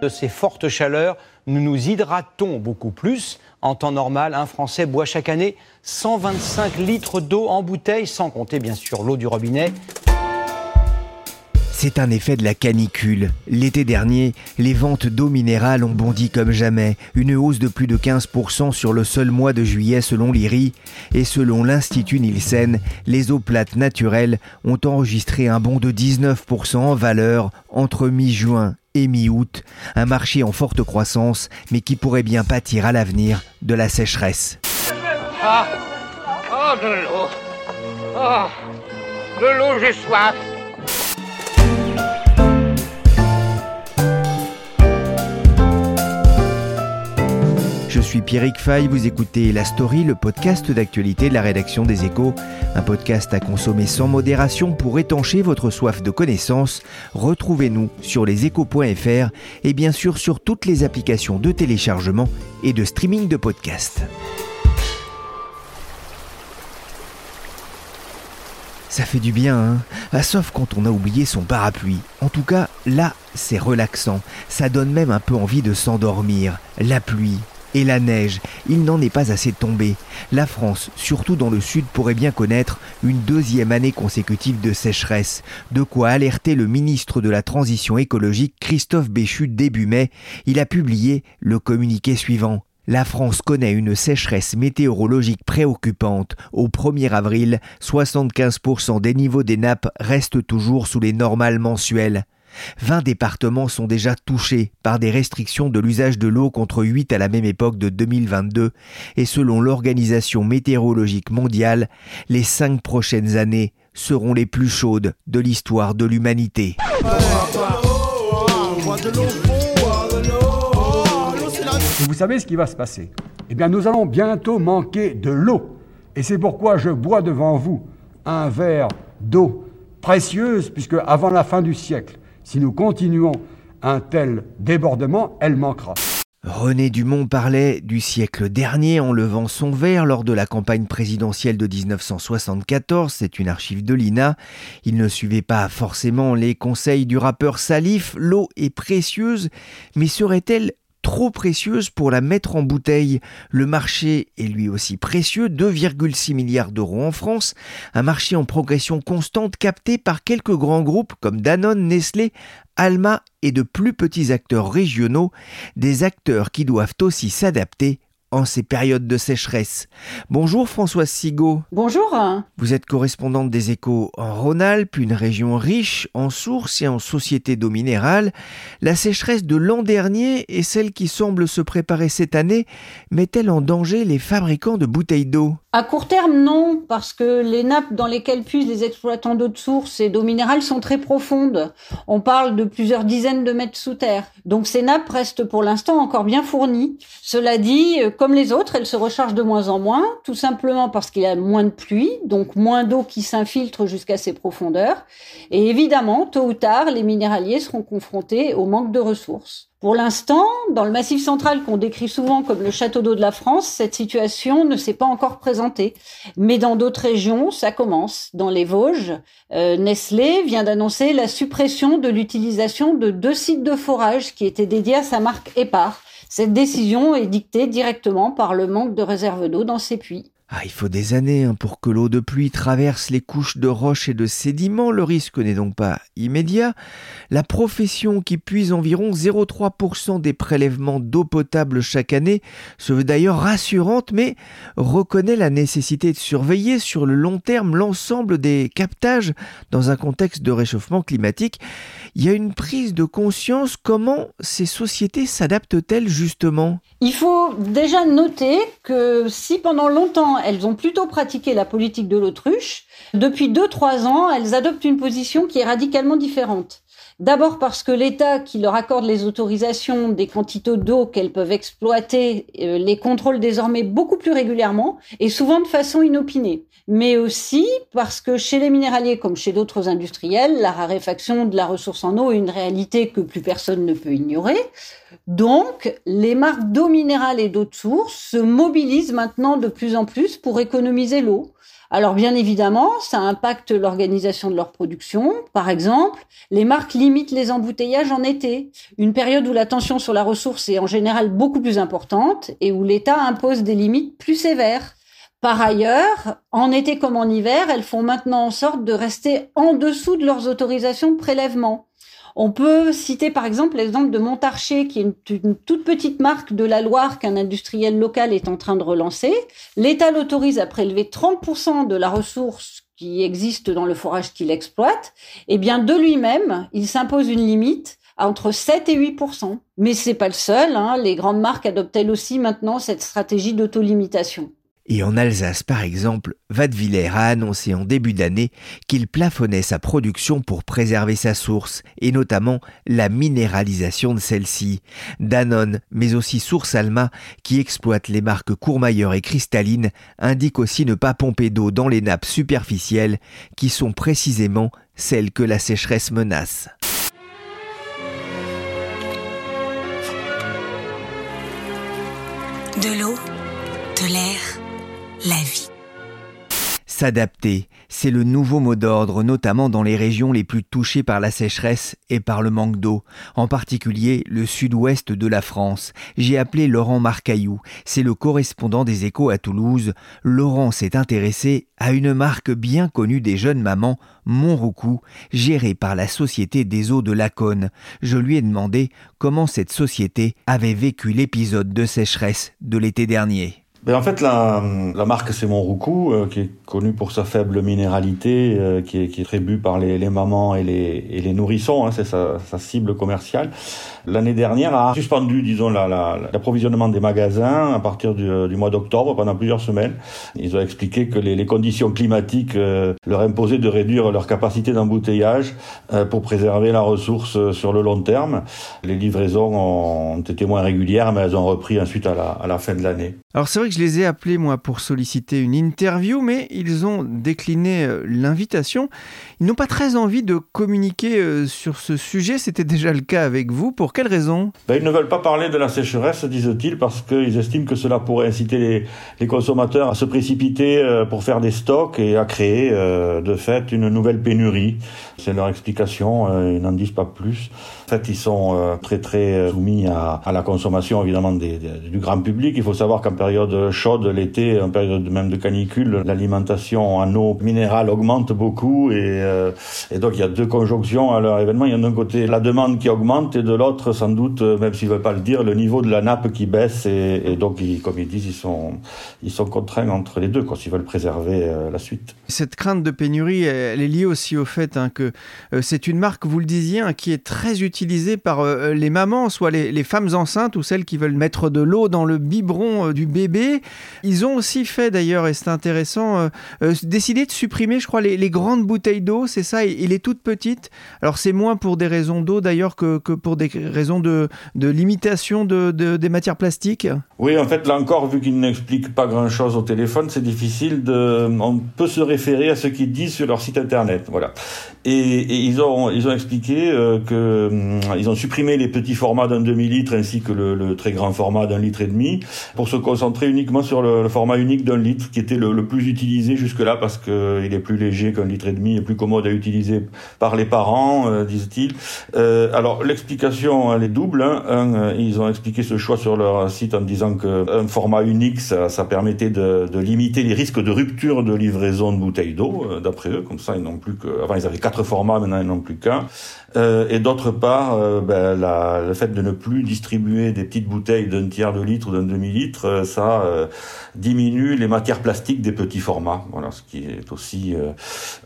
De ces fortes chaleurs, nous nous hydratons beaucoup plus. En temps normal, un Français boit chaque année 125 litres d'eau en bouteille, sans compter bien sûr l'eau du robinet. C'est un effet de la canicule. L'été dernier, les ventes d'eau minérale ont bondi comme jamais, une hausse de plus de 15% sur le seul mois de juillet selon l'IRI, et selon l'Institut Nielsen, les eaux plates naturelles ont enregistré un bond de 19% en valeur entre mi-juin et mi-août, un marché en forte croissance, mais qui pourrait bien pâtir à l'avenir de la sécheresse. Ah, oh, de l'eau. Oh, de l'eau, j'ai soif. Suis Pierrick Fay, vous écoutez La Story, le podcast d'actualité de la rédaction des Échos, un podcast à consommer sans modération pour étancher votre soif de connaissances. Retrouvez-nous sur leséchos.fr et bien sûr sur toutes les applications de téléchargement et de streaming de podcasts. Ça fait du bien, hein ah, Sauf quand on a oublié son parapluie. En tout cas, là, c'est relaxant. Ça donne même un peu envie de s'endormir. La pluie, et la neige, il n'en est pas assez tombé. La France, surtout dans le sud, pourrait bien connaître une deuxième année consécutive de sécheresse, de quoi alerter le ministre de la Transition écologique Christophe Béchu début mai. Il a publié le communiqué suivant. La France connaît une sécheresse météorologique préoccupante. Au 1er avril, 75% des niveaux des nappes restent toujours sous les normales mensuelles. 20 départements sont déjà touchés par des restrictions de l'usage de l'eau contre 8 à la même époque de 2022 et selon l'Organisation météorologique mondiale, les cinq prochaines années seront les plus chaudes de l'histoire de l'humanité. Vous savez ce qui va se passer Eh bien, nous allons bientôt manquer de l'eau. Et c'est pourquoi je bois devant vous un verre d'eau précieuse, puisque avant la fin du siècle, si nous continuons un tel débordement, elle manquera. René Dumont parlait du siècle dernier en levant son verre lors de la campagne présidentielle de 1974, c'est une archive de l'INA. Il ne suivait pas forcément les conseils du rappeur Salif, l'eau est précieuse, mais serait-elle trop précieuse pour la mettre en bouteille. Le marché est lui aussi précieux, 2,6 milliards d'euros en France, un marché en progression constante capté par quelques grands groupes comme Danone, Nestlé, Alma et de plus petits acteurs régionaux, des acteurs qui doivent aussi s'adapter en ces périodes de sécheresse. Bonjour Françoise Sigaud. Bonjour. Vous êtes correspondante des échos en Rhône-Alpes, une région riche en sources et en sociétés d'eau minérale. La sécheresse de l'an dernier et celle qui semble se préparer cette année met-elle en danger les fabricants de bouteilles d'eau? À court terme, non, parce que les nappes dans lesquelles puissent les exploitants d'eau de source et d'eau minérale sont très profondes. On parle de plusieurs dizaines de mètres sous terre. Donc ces nappes restent pour l'instant encore bien fournies. Cela dit, comme les autres, elles se rechargent de moins en moins, tout simplement parce qu'il y a moins de pluie, donc moins d'eau qui s'infiltre jusqu'à ces profondeurs. Et évidemment, tôt ou tard, les minéraliers seront confrontés au manque de ressources. Pour l'instant, dans le massif central qu'on décrit souvent comme le château d'eau de la France, cette situation ne s'est pas encore présentée. Mais dans d'autres régions, ça commence. Dans les Vosges, euh, Nestlé vient d'annoncer la suppression de l'utilisation de deux sites de forage qui étaient dédiés à sa marque Épar. Cette décision est dictée directement par le manque de réserve d'eau dans ces puits. Ah, il faut des années hein, pour que l'eau de pluie traverse les couches de roches et de sédiments. Le risque n'est donc pas immédiat. La profession qui puise environ 0,3% des prélèvements d'eau potable chaque année se veut d'ailleurs rassurante, mais reconnaît la nécessité de surveiller sur le long terme l'ensemble des captages dans un contexte de réchauffement climatique. Il y a une prise de conscience. Comment ces sociétés s'adaptent-elles justement? Il faut déjà noter que si pendant longtemps elles ont plutôt pratiqué la politique de l'autruche. Depuis 2-3 ans, elles adoptent une position qui est radicalement différente. D'abord parce que l'État qui leur accorde les autorisations des quantités d'eau qu'elles peuvent exploiter euh, les contrôle désormais beaucoup plus régulièrement et souvent de façon inopinée. Mais aussi parce que chez les minéraliers comme chez d'autres industriels, la raréfaction de la ressource en eau est une réalité que plus personne ne peut ignorer. Donc, les marques d'eau minérale et d'eau de source se mobilisent maintenant de plus en plus pour économiser l'eau. Alors bien évidemment, ça impacte l'organisation de leur production. Par exemple, les marques limitent les embouteillages en été, une période où la tension sur la ressource est en général beaucoup plus importante et où l'État impose des limites plus sévères. Par ailleurs, en été comme en hiver, elles font maintenant en sorte de rester en dessous de leurs autorisations de prélèvement. On peut citer par exemple l'exemple de Montarcher, qui est une, toute petite marque de la Loire qu'un industriel local est en train de relancer. L'État l'autorise à prélever 30% de la ressource qui existe dans le forage qu'il exploite. Eh bien, de lui-même, il s'impose une limite entre 7 et 8 Mais c'est pas le seul. Hein. Les grandes marques adoptent elles aussi maintenant cette stratégie d'autolimitation. Et en Alsace, par exemple, Vadeviller a annoncé en début d'année qu'il plafonnait sa production pour préserver sa source, et notamment la minéralisation de celle-ci. Danone, mais aussi Source Alma, qui exploite les marques Courmayeur et Cristalline, indique aussi ne pas pomper d'eau dans les nappes superficielles, qui sont précisément celles que la sécheresse menace. De l'eau, de l'air la vie. S'adapter, c'est le nouveau mot d'ordre, notamment dans les régions les plus touchées par la sécheresse et par le manque d'eau, en particulier le sud-ouest de la France. J'ai appelé Laurent Marcaillou, c'est le correspondant des échos à Toulouse. Laurent s'est intéressé à une marque bien connue des jeunes mamans, Montroucou, gérée par la Société des eaux de Laconne. Je lui ai demandé comment cette société avait vécu l'épisode de sécheresse de l'été dernier. Ben en fait, la, la marque c'est Monroucou, euh, qui est connue pour sa faible minéralité, euh, qui, est, qui est très bu par les, les, mamans et les, et les nourrissons, hein, c'est sa, sa, cible commerciale. L'année dernière a suspendu, disons, l'approvisionnement la, des magasins à partir du, du mois d'octobre pendant plusieurs semaines. Ils ont expliqué que les, les conditions climatiques euh, leur imposaient de réduire leur capacité d'embouteillage pour préserver la ressource sur le long terme. Les livraisons ont été moins régulières, mais elles ont repris ensuite à la, à la fin de l'année. Alors c'est vrai que je les ai appelés moi pour solliciter une interview, mais ils ont décliné euh, l'invitation. Ils n'ont pas très envie de communiquer euh, sur ce sujet, c'était déjà le cas avec vous. Pour quelle raison? Ben, Ils ne veulent pas parler de la sécheresse, disent-ils, parce qu'ils estiment que cela pourrait inciter les, les, consommateurs à se précipiter euh, pour faire des stocks et à créer de fait une nouvelle pénurie. C'est leur explication, ils n'en disent pas plus. Fait, ils sont très très soumis à, la consommation évidemment du grand public. Il faut savoir qu'en période chaude, l'été, en période même de canicule, l'alimentation en eau minérale augmente beaucoup et, euh, et donc il y a deux conjonctions à leur événement. Il y a d'un côté la demande qui augmente et de l'autre, sans doute, même s'ils ne veulent pas le dire, le niveau de la nappe qui baisse et, donc, ils, comme ils disent, ils sont, ils sont contraints entre les deux quand s'ils veulent préserver euh, la suite. Cette crainte de pénurie, elle est liée aussi au fait hein, que euh, c'est une marque, vous le disiez, hein, qui est très par les mamans, soit les, femmes enceintes ou celles qui veulent mettre de l'eau dans le biberon du bébé. Ils ont aussi fait d'ailleurs, et c'est intéressant, euh, euh, décider de supprimer, je crois, les, grandes bouteilles d'eau, c'est ça, et, les toutes petites. Alors c'est moins pour des raisons d'eau d'ailleurs que, pour des raisons de, limitation de, des matières plastiques. Oui, en fait, là encore, vu qu'ils n'expliquent pas grand-chose au téléphone, c'est difficile de... On peut se référer à ce qu'ils disent sur leur site internet, voilà. Et, ils ont ils ont expliqué euh, que hum, ils ont supprimé les petits formats d'un demi litre ainsi que le, le très grand format d'un litre et demi pour se concentrer uniquement sur le, le format unique d'un litre qui était le, le plus utilisé jusque-là parce que euh, il est plus léger qu'un litre et demi et plus commode à utiliser par les parents, euh, disent-ils. Euh, alors l'explication elle est double. Hein. Un, euh, ils ont expliqué ce choix sur leur site en disant qu'un format unique ça, ça permettait de, de, limiter les risques de rupture de livraison de bouteilles d'eau. D'après eux, comme ça ils n'ont plus que avant ils avaient quatre formats, maintenant ils n'ont plus qu'un. Euh, et d'autre part, euh, ben, le fait de ne plus distribuer des petites bouteilles d'un tiers de litre ou d'un demi-litre, euh, ça diminue les matières plastiques des petits formats. Voilà, ce qui est aussi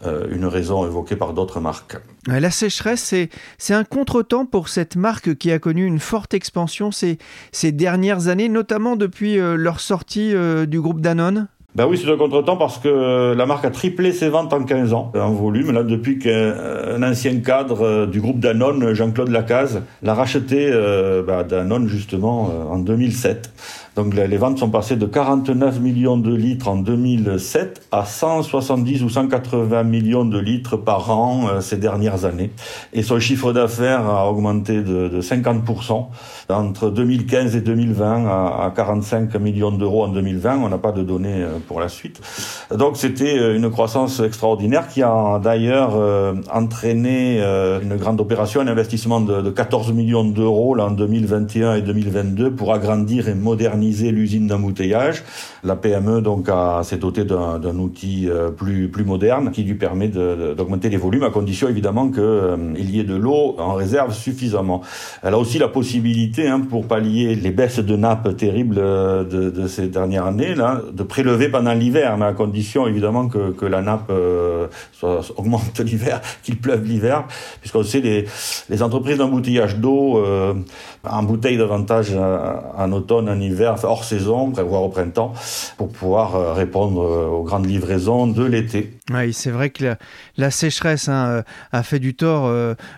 une raison évoquée par d'autres marques. La sécheresse, c'est un contretemps pour cette marque qui a connu une forte expansion ces dernières années, notamment depuis leur sortie du groupe Danone Ben oui, c'est un contretemps parce que la marque a triplé ses ventes en 15 ans, en volume. Là, depuis qu'un ancien cadre euh, du groupe Danone, Jean-Claude Lacaze, l'a racheté, euh, ben, Danone justement, euh, en 2007. Donc les ventes sont passées de 49 millions de litres en 2007 à 170 ou 180 millions de litres par an euh, ces dernières années. Et son chiffre d'affaires a augmenté de, de 50% entre 2015 et 2020 à, 45 millions d'euros en 2020. On n'a pas de données euh, pour la suite. Donc c'était euh, une croissance extraordinaire qui a d'ailleurs entraîné une grande opération, un investissement de, de 14 millions d'euros en 2021 et 2022 pour agrandir et moderniser l'usine d'embouteillage. La PME donc s'est dotée d'un outil euh, plus plus moderne qui lui permet d'augmenter les volumes à condition évidemment qu'il euh, y ait de l'eau en réserve suffisamment. Elle a aussi la possibilité hein, pour pallier les baisses de nappes terribles euh, de, ces dernières années là, de prélever pendant l'hiver, mais à condition évidemment que, que la nappe soit, augmente l'hiver, qu'il pleuve l'hiver, puisqu'on sait les, les entreprises d'embouteillage d'eau embouteillent davantage en automne, en hiver hors saison, voire au printemps, pour pouvoir euh, répondre euh, aux grandes livraisons de l'été. Oui, c'est vrai que la, sécheresse hein, euh, a fait du tort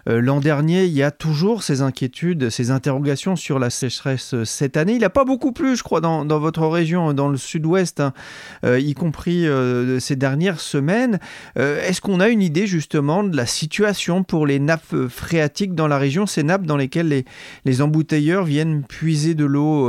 l'an dernier. Il y a toujours ces inquiétudes, ces interrogations sur la sécheresse cette année. Il n'a pas beaucoup plu, je crois, dans, votre région, dans le sud-ouest, hein, y compris ces dernières semaines. Est-ce qu'on a une idée justement de la situation pour les nappes phréatiques dans la région, ces nappes dans lesquelles les, les embouteilleurs viennent puiser de l'eau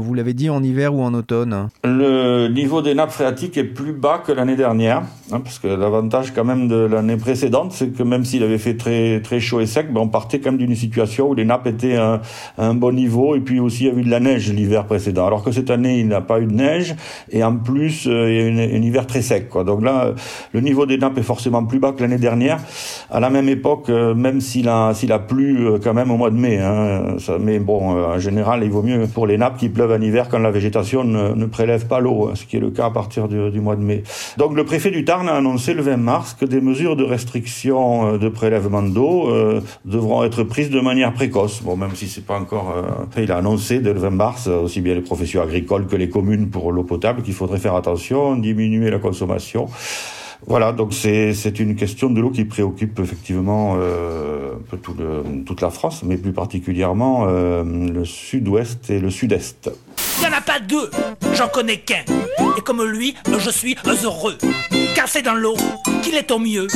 vous l'avez dit, en hiver ou en automne Le niveau des nappes phréatiques est plus bas que l'année dernière, hein, parce que l'avantage quand même de l'année précédente, c'est que même s'il avait fait très, très chaud et sec, ben on partait quand même d'une situation où les nappes étaient à, un bon niveau, et puis aussi il y a eu de la neige l'hiver précédent. Alors que cette année, il n'a pas eu de neige, et plus, euh, il y a un hiver très sec. Donc là, le niveau des nappes est forcément plus bas que l'année dernière. À la même époque, euh, même s'il a, plu euh, quand même au mois de mai, hein, mais bon, en général, il vaut mieux pour les nappes qui pleuvent en hiver quand la végétation ne, prélève pas l'eau, hein, ce qui est le cas à partir du, mois de mai. Donc le préfet du Tarn a annoncé le 20 mars que des mesures de restriction de prélèvement d'eau devront être prises de manière précoce. Bon, même si c'est pas encore, il a annoncé dès le 20 mars aussi bien les professions agricoles que les communes pour l'eau potable qu'il faudrait faire attention, diminuer la consommation. Voilà, donc c'est une question de l'eau qui préoccupe effectivement euh, tout le, toute la France, mais plus particulièrement euh, le sud-ouest et le sud-est. Il n'y en a pas deux, j'en connais qu'un. Et comme lui, je suis heureux. Car c'est dans l'eau qu'il est au mieux.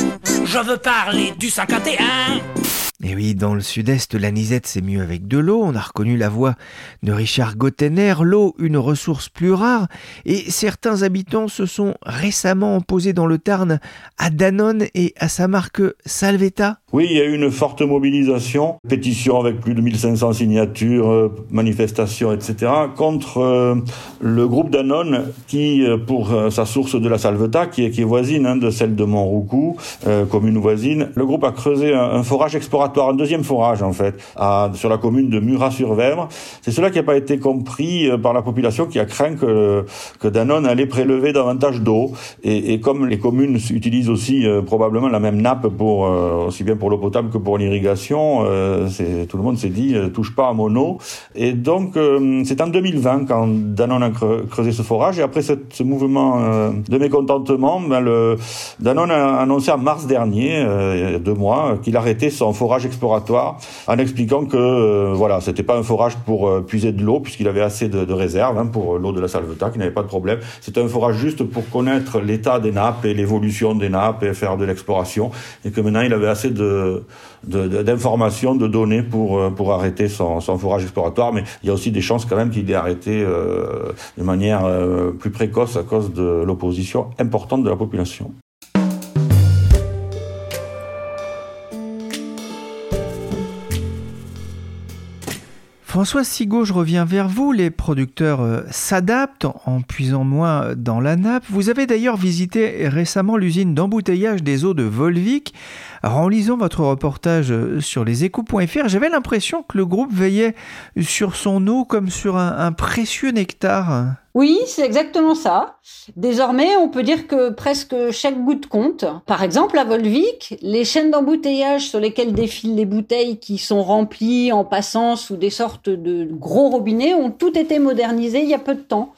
Je veux parler du 51. Et oui, dans le sud-est, l'anisette c'est mieux avec de l'eau. On a reconnu la voix de Richard Gottener. L'eau, une ressource plus rare. Et certains habitants se sont récemment opposés dans le Tarn à Danone et à sa marque Salvetta. Oui, il y a eu une forte mobilisation, pétition avec plus de 1500 signatures, euh, manifestations, etc., contre euh, le groupe Danone qui, euh, pour sa source de la Salvetat, qui est, voisine hein, de celle de Montroucou, commune voisine, le groupe a creusé un, forage exploratoire, un deuxième forage en fait, sur la commune de Murat-sur-Vèvre. C'est cela qui n'a pas été compris par la population qui a craint que, Danone allait prélever davantage d'eau. Et, comme les communes utilisent aussi probablement la même nappe pour aussi bien pour l'eau potable que pour l'irrigation. Euh, tout le monde s'est dit euh, touche pas à mon eau. Et donc euh, c'est en 2020 quand Danone a creusé ce forage et après ce, mouvement de mécontentement, ben, Danone a annoncé en mars dernier, il deux mois, qu'il arrêtait son forage exploratoire en expliquant que voilà c'était pas un forage pour puiser de l'eau puisqu'il avait assez de, réserves hein, pour l'eau de la Salvetat, qui n'avait pas de problème. C'était un forage juste pour connaître l'état des nappes et l'évolution des nappes et faire de l'exploration et que maintenant il avait assez de d'informations, de, données pour, euh, pour arrêter son, forage exploratoire. Mais il y a aussi des chances quand même qu'il ait arrêté euh, de manière euh, plus précoce à cause de l'opposition importante de la population. François Sigaud, je reviens vers vous. Les producteurs s'adaptent en puisant moins dans la nappe. Vous avez d'ailleurs visité récemment l'usine d'embouteillage des eaux de Volvic. en lisant votre reportage sur leséchos.fr, j'avais l'impression que le groupe veillait sur son eau comme sur un précieux nectar. Oui, c'est exactement ça. Désormais, on peut dire que presque chaque goutte compte. Par exemple, à Volvic, les chaînes d'embouteillage sur lesquelles défilent les bouteilles qui sont remplies en passant sous des sortes de gros robinets ont toutes été modernisées il y a peu de temps.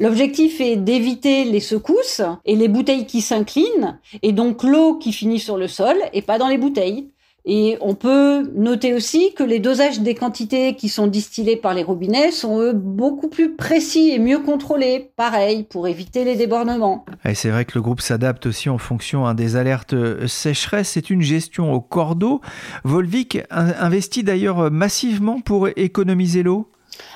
L'objectif est d'éviter les secousses et les bouteilles qui s'inclinent, et donc l'eau qui finit sur le sol et pas dans les bouteilles. Et on peut noter aussi que les dosages des quantités qui sont distillées par les robinets sont eux beaucoup plus précis et mieux contrôlés, pareil, pour éviter les débordements. Et c'est vrai que le groupe s'adapte aussi en fonction hein, des alertes euh, sécheresse. C'est une gestion au cordeau. Volvic investit d'ailleurs massivement pour économiser l'eau.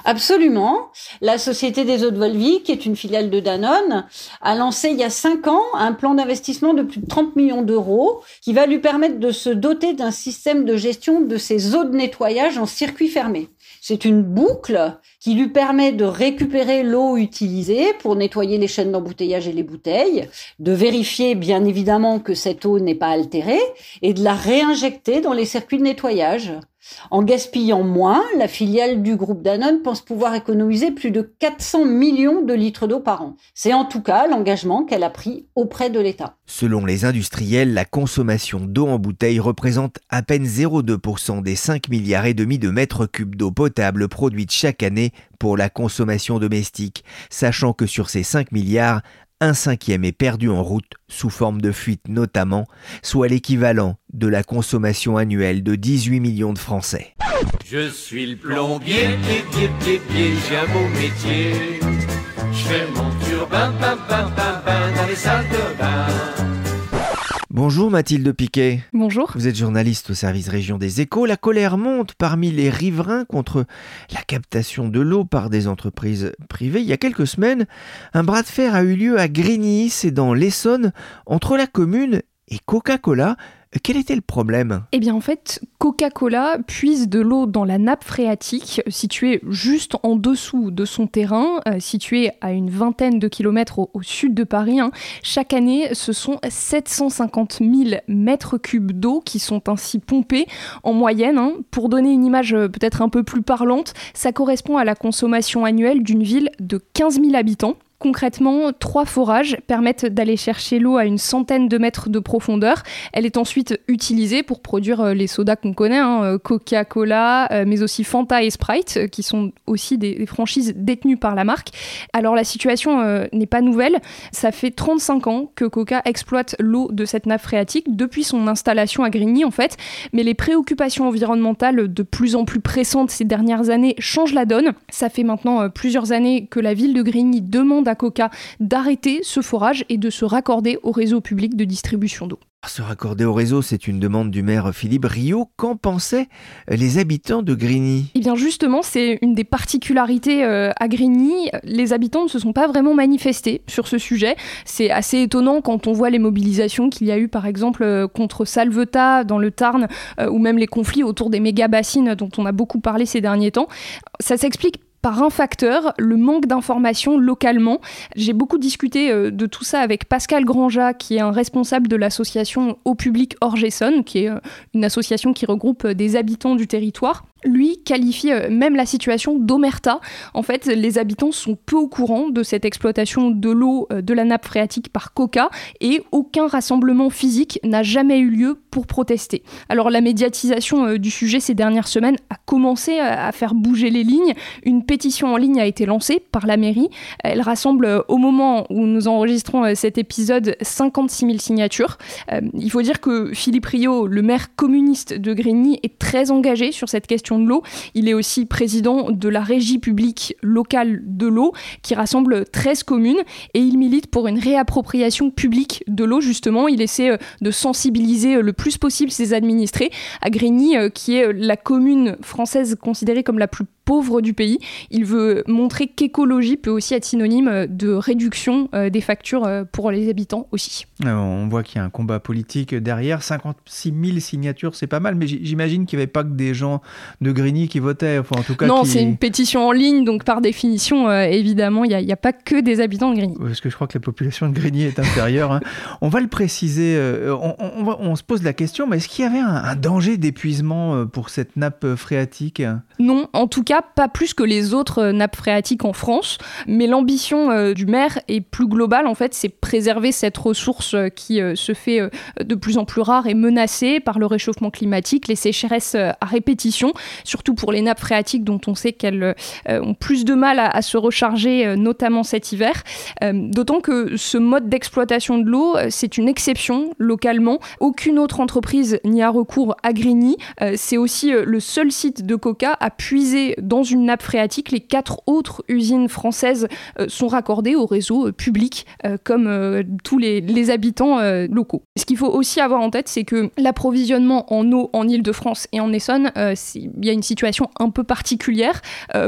Absolument. La Société des eaux de Volvic, qui est une filiale de Danone, a lancé il y a cinq ans un plan d'investissement de plus de 30 millions d'euros qui va lui permettre de se doter d'un système de gestion de ses eaux de nettoyage en circuit fermé. C'est une boucle qui lui permet de récupérer l'eau utilisée pour nettoyer les chaînes d'embouteillage et les bouteilles, de vérifier bien évidemment que cette eau n'est pas altérée et de la réinjecter dans les circuits de nettoyage. En gaspillant moins, la filiale du groupe Danone pense pouvoir économiser plus de 400 millions de litres d'eau par an. C'est en tout cas l'engagement qu'elle a pris auprès de l'État. Selon les industriels, la consommation d'eau en bouteille représente à peine 0,2% des 5 milliards et demi de mètres cubes d'eau potable produite chaque année pour la consommation domestique, sachant que sur ces 5 milliards, un cinquième est perdu en route sous forme de fuite notamment, soit l'équivalent de la consommation annuelle de 18 millions de Français. Je suis le plombier, pied, pied, pied, j'ai un beau métier. Je fais mon turbin, dans les salles de bain. Bonjour Mathilde Piquet. Bonjour. Vous êtes journaliste au service région des échos. La colère monte parmi les riverains contre la captation de l'eau par des entreprises privées. Il y a quelques semaines, un bras de fer a eu lieu à Grigny, c'est dans l'Essonne, entre la commune et Coca-Cola. Quel était le problème? Eh bien en fait, Coca-Cola puise de l'eau dans la nappe phréatique située juste en dessous de son terrain, euh, située à une vingtaine de kilomètres au, sud de Paris. Hein. Chaque année, ce sont 750 000 mètres cubes d'eau qui sont ainsi pompés en moyenne. Hein. Pour donner une image euh, peut-être un peu plus parlante, ça correspond à la consommation annuelle d'une ville de 15 000 habitants. Concrètement, trois forages permettent d'aller chercher l'eau à une centaine de mètres de profondeur. Elle est ensuite utilisée pour produire euh, les sodas qu'on connaît, hein, euh, Coca-Cola, euh, mais aussi Fanta et Sprite, qui sont aussi des, franchises détenues par la marque. Alors la situation n'est pas nouvelle. Ça fait 35 ans que Coca exploite l'eau de cette nappe phréatique depuis son installation à Grigny en fait. Mais les préoccupations environnementales de plus en plus pressantes ces dernières années changent la donne. Ça fait maintenant plusieurs années que la ville de Grigny demande à Coca d'arrêter ce forage et de se raccorder au réseau public de distribution d'eau. Se raccorder au réseau, c'est une demande du maire Philippe Rio. Qu'en pensaient les habitants de Grigny? Eh bien justement, c'est une des particularités euh, à Grigny. Les habitants ne se sont pas vraiment manifestés sur ce sujet. C'est assez étonnant quand on voit les mobilisations qu'il y a eu par exemple euh, contre Salvetat dans le Tarn euh, ou même les conflits autour des méga-bassines dont on a beaucoup parlé ces derniers temps. Ça s'explique par un facteur, le manque d'informations localement. J'ai beaucoup discuté euh, de tout ça avec Pascal Granja, qui est un responsable de l'association Au Public Orgesson, qui est euh, une association qui regroupe euh, des habitants du territoire lui qualifie même la situation d'omerta. En fait, les habitants sont peu au courant de cette exploitation de l'eau de la nappe phréatique par Coca et aucun rassemblement physique n'a jamais eu lieu pour protester. Alors la médiatisation du sujet ces dernières semaines a commencé à faire bouger les lignes. Une pétition en ligne a été lancée par la mairie. Elle rassemble euh, au moment où nous enregistrons euh, cet épisode 56 000 signatures. Euh, il faut dire que Philippe Rio, le maire communiste de Grigny, est très engagé sur cette question de l'eau. Il est aussi président de la régie publique locale de l'eau qui rassemble 13 communes et il milite pour une réappropriation publique de l'eau justement. Il essaie de sensibiliser le plus possible ses administrés à Grigny qui est la commune française considérée comme la plus pauvre du pays. Il veut montrer qu'écologie peut aussi être synonyme de réduction euh, des factures euh, pour les habitants aussi. Euh, on voit qu'il y a un combat politique derrière. 56 000 signatures, c'est pas mal, mais j'imagine qu'il n'y avait pas que des gens de Grigny qui votaient. Enfin, en tout cas, non, c'est une pétition en ligne, donc par définition, évidemment, il n'y a, pas que des habitants de Grigny. Parce que je crois que la population de Grigny est inférieure. Hein. on va le préciser, on, se pose la question, mais est-ce qu'il y avait un, un danger d'épuisement pour cette nappe phréatique? Non, en tout cas, Pas plus que les autres nappes phréatiques en France, mais l'ambition du maire est plus globale en fait, c'est préserver cette ressource qui se fait de plus en plus rare et menacée par le réchauffement climatique, les sécheresses à répétition, surtout pour les nappes phréatiques dont on sait qu'elles ont plus de mal à, se recharger, notamment cet hiver. D'autant que ce mode d'exploitation de l'eau, c'est une exception localement. Aucune autre entreprise n'y a recours à Grigny. Euh, c'est aussi euh, le seul site de Coca à puiser dans une nappe phréatique. Les quatre autres usines françaises euh, sont raccordées au réseau public, comme tous les, habitants locaux. Ce qu'il faut aussi avoir en tête, c'est que l'approvisionnement en eau en Ile-de-France et en Essonne, il y a une situation un peu particulière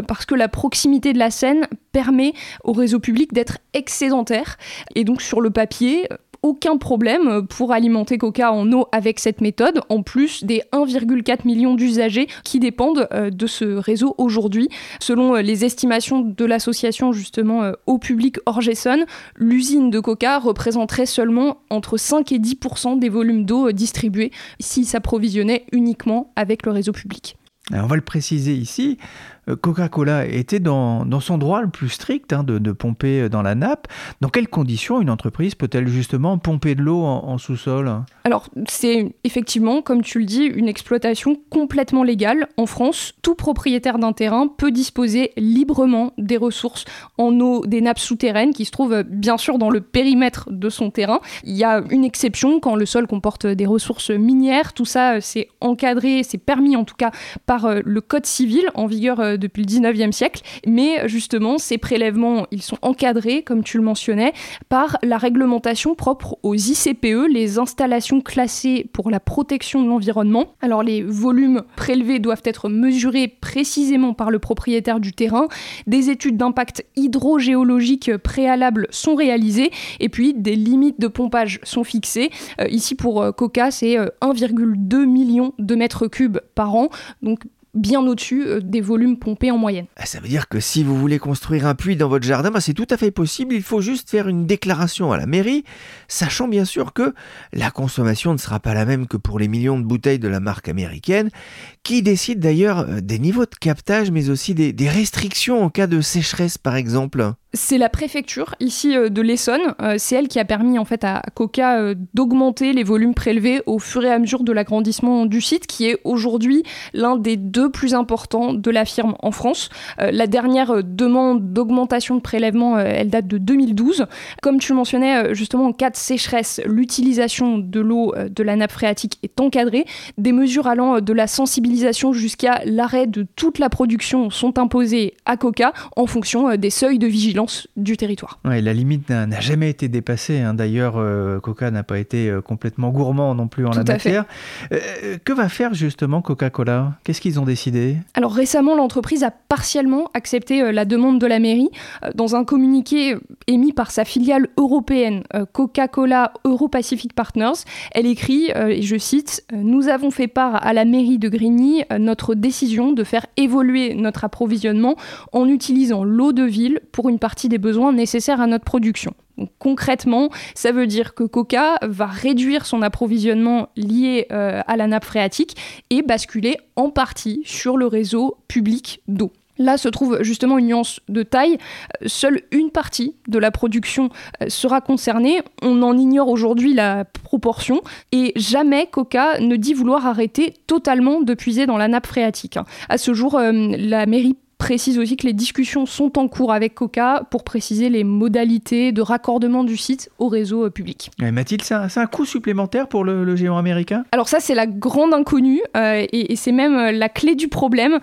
parce que la proximité de la Seine permet au réseau public d'être excédentaire. Et donc sur le papier, aucun problème pour alimenter Coca en eau avec cette méthode, en plus des 1,4 million d'usagers qui dépendent euh, de ce réseau aujourd'hui. Selon euh, les estimations de l'association justement euh, au public Orgeson, l'usine de Coca représenterait seulement entre 5 et 10% des volumes d'eau distribués s'il s'approvisionnait uniquement avec le réseau public. on va le préciser ici, Coca-Cola était dans, son droit le plus strict hein, de, pomper dans la nappe. Dans quelles conditions une entreprise peut-elle justement pomper de l'eau en, sous-sol? Alors, c'est effectivement, comme tu le dis, une exploitation complètement légale. En France, tout propriétaire d'un terrain peut disposer librement des ressources en eau des nappes souterraines qui se trouvent bien sûr dans le périmètre de son terrain. Il y a une exception quand le sol comporte des ressources minières. Tout ça, c'est encadré, c'est permis en tout cas par euh, le Code civil en vigueur euh, depuis le 19e siècle. Mais justement, ces prélèvements, ils sont encadrés, comme tu le mentionnais, par la réglementation propre aux ICPE, les installations classées pour la protection de l'environnement. Alors les volumes prélevés doivent être mesurés précisément par le propriétaire du terrain. Des études d'impact hydrogéologique préalables sont réalisées et puis des limites de pompage sont fixées. Euh, ici pour euh, Coca, c'est 1,2 euh, million de mètres cubes par an. Donc bien au-dessus euh, des volumes pompés en moyenne. Ah, ça veut dire que si vous voulez construire un puits dans votre jardin, bah, c'est tout à fait possible. Il faut juste faire une déclaration à la mairie, sachant bien sûr que la consommation ne sera pas la même que pour les millions de bouteilles de la marque américaine, qui décide d'ailleurs euh, des niveaux de captage, mais aussi des restrictions en cas de sécheresse, par exemple. C'est la préfecture ici euh, de l'Essonne. Euh, c'est elle qui a permis en fait à Coca euh, d'augmenter les volumes prélevés au fur et à mesure de l'agrandissement du site, qui est aujourd'hui l'un des deux plus importants de la firme en France. La dernière demande d'augmentation de prélèvement, elle date de 2012. Comme tu le mentionnais, justement en cas de sécheresse, l'utilisation de l'eau de la nappe phréatique est encadrée. Des mesures allant de la sensibilisation jusqu'à l'arrêt de toute la production sont imposées à Coca en fonction des seuils de vigilance du territoire. Ouais, la limite n'a jamais été dépassée. Hein. D'ailleurs, euh, Coca n'a pas été euh, complètement gourmand non plus en la matière. Euh, que va faire justement Coca-Cola? Qu'est-ce qu'ils ont décidé? Alors récemment, l'entreprise a partiellement accepté la demande de la mairie. Dans un communiqué émis par sa filiale européenne, Coca-Cola Euro-Pacific Partners, elle écrit, et je cite, Nous avons fait part à la mairie de Grigny notre décision de faire évoluer notre approvisionnement en utilisant l'eau de ville pour une partie des besoins nécessaires à notre production. concrètement, ça veut dire que Coca va réduire son approvisionnement lié euh, à la nappe phréatique et basculer en partie sur le réseau public d'eau. Là se trouve justement une nuance de taille. Seule une partie de la production euh, sera concernée. On en ignore aujourd'hui la proportion. Et jamais Coca ne dit vouloir arrêter totalement de puiser dans la nappe phréatique. À ce jour, euh, la mairie précise aussi que les discussions sont en cours avec Coca pour préciser les modalités de raccordement du site au réseau euh, public. Mathilde, c'est un, coût supplémentaire pour le, géant américain? Alors ça, c'est la grande inconnue euh, et, c'est même euh, la clé du problème.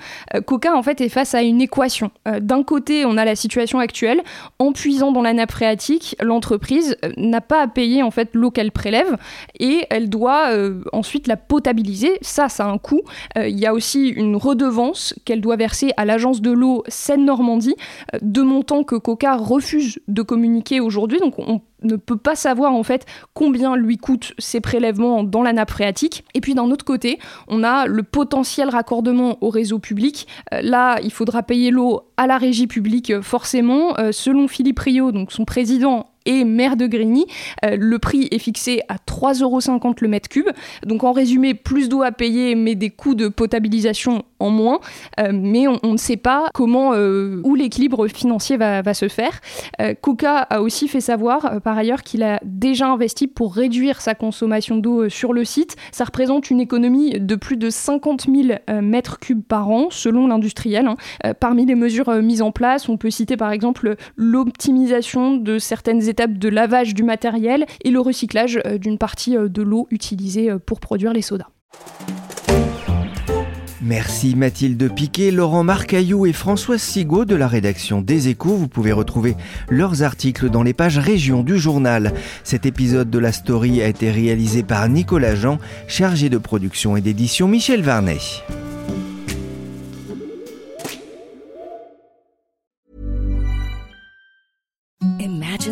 Coca, en fait, est face à une équation. D'un côté, on a la situation actuelle. En puisant dans la nappe phréatique, l'entreprise n'a pas à payer en fait l'eau qu'elle prélève et elle doit ensuite la potabiliser. Ça, ça a un coût. Il y a aussi une redevance qu'elle doit verser à l'agence de l'eau Seine-Normandie, euh, de montants que Coca refuse de communiquer aujourd'hui. Donc on ne peut pas savoir en fait combien lui coûtent ces prélèvements dans la nappe phréatique. Et puis d'un autre côté, on a le potentiel raccordement au réseau public. Euh, là, il faudra payer l'eau à la régie publique euh, forcément. selon Philippe Rio, donc son président, et mer de Grigny. Euh, le prix est fixé à 3,50 euros le mètre cube. Donc en résumé, plus d'eau à payer, mais des coûts de potabilisation en moins. Euh, mais on, ne sait pas comment, euh, où l'équilibre financier va, se faire. Coca a aussi fait savoir, par ailleurs, qu'il a déjà investi pour réduire sa consommation d'eau sur le site. Ça représente une économie de plus de 50 000 mètres cubes par an, selon l'industriel. Hein. parmi les mesures mises en place, on peut citer par exemple l'optimisation de certaines étapes de lavage du matériel et le recyclage euh, d'une partie euh, de l'eau utilisée euh, pour produire les sodas. Merci Mathilde Piquet, Laurent Marcaillou et Françoise Sigaud de la rédaction des Échos. Vous pouvez retrouver leurs articles dans les pages régions du journal. Cet épisode de la story a été réalisé par Nicolas Jean, chargé de production et d'édition Michel Varnet.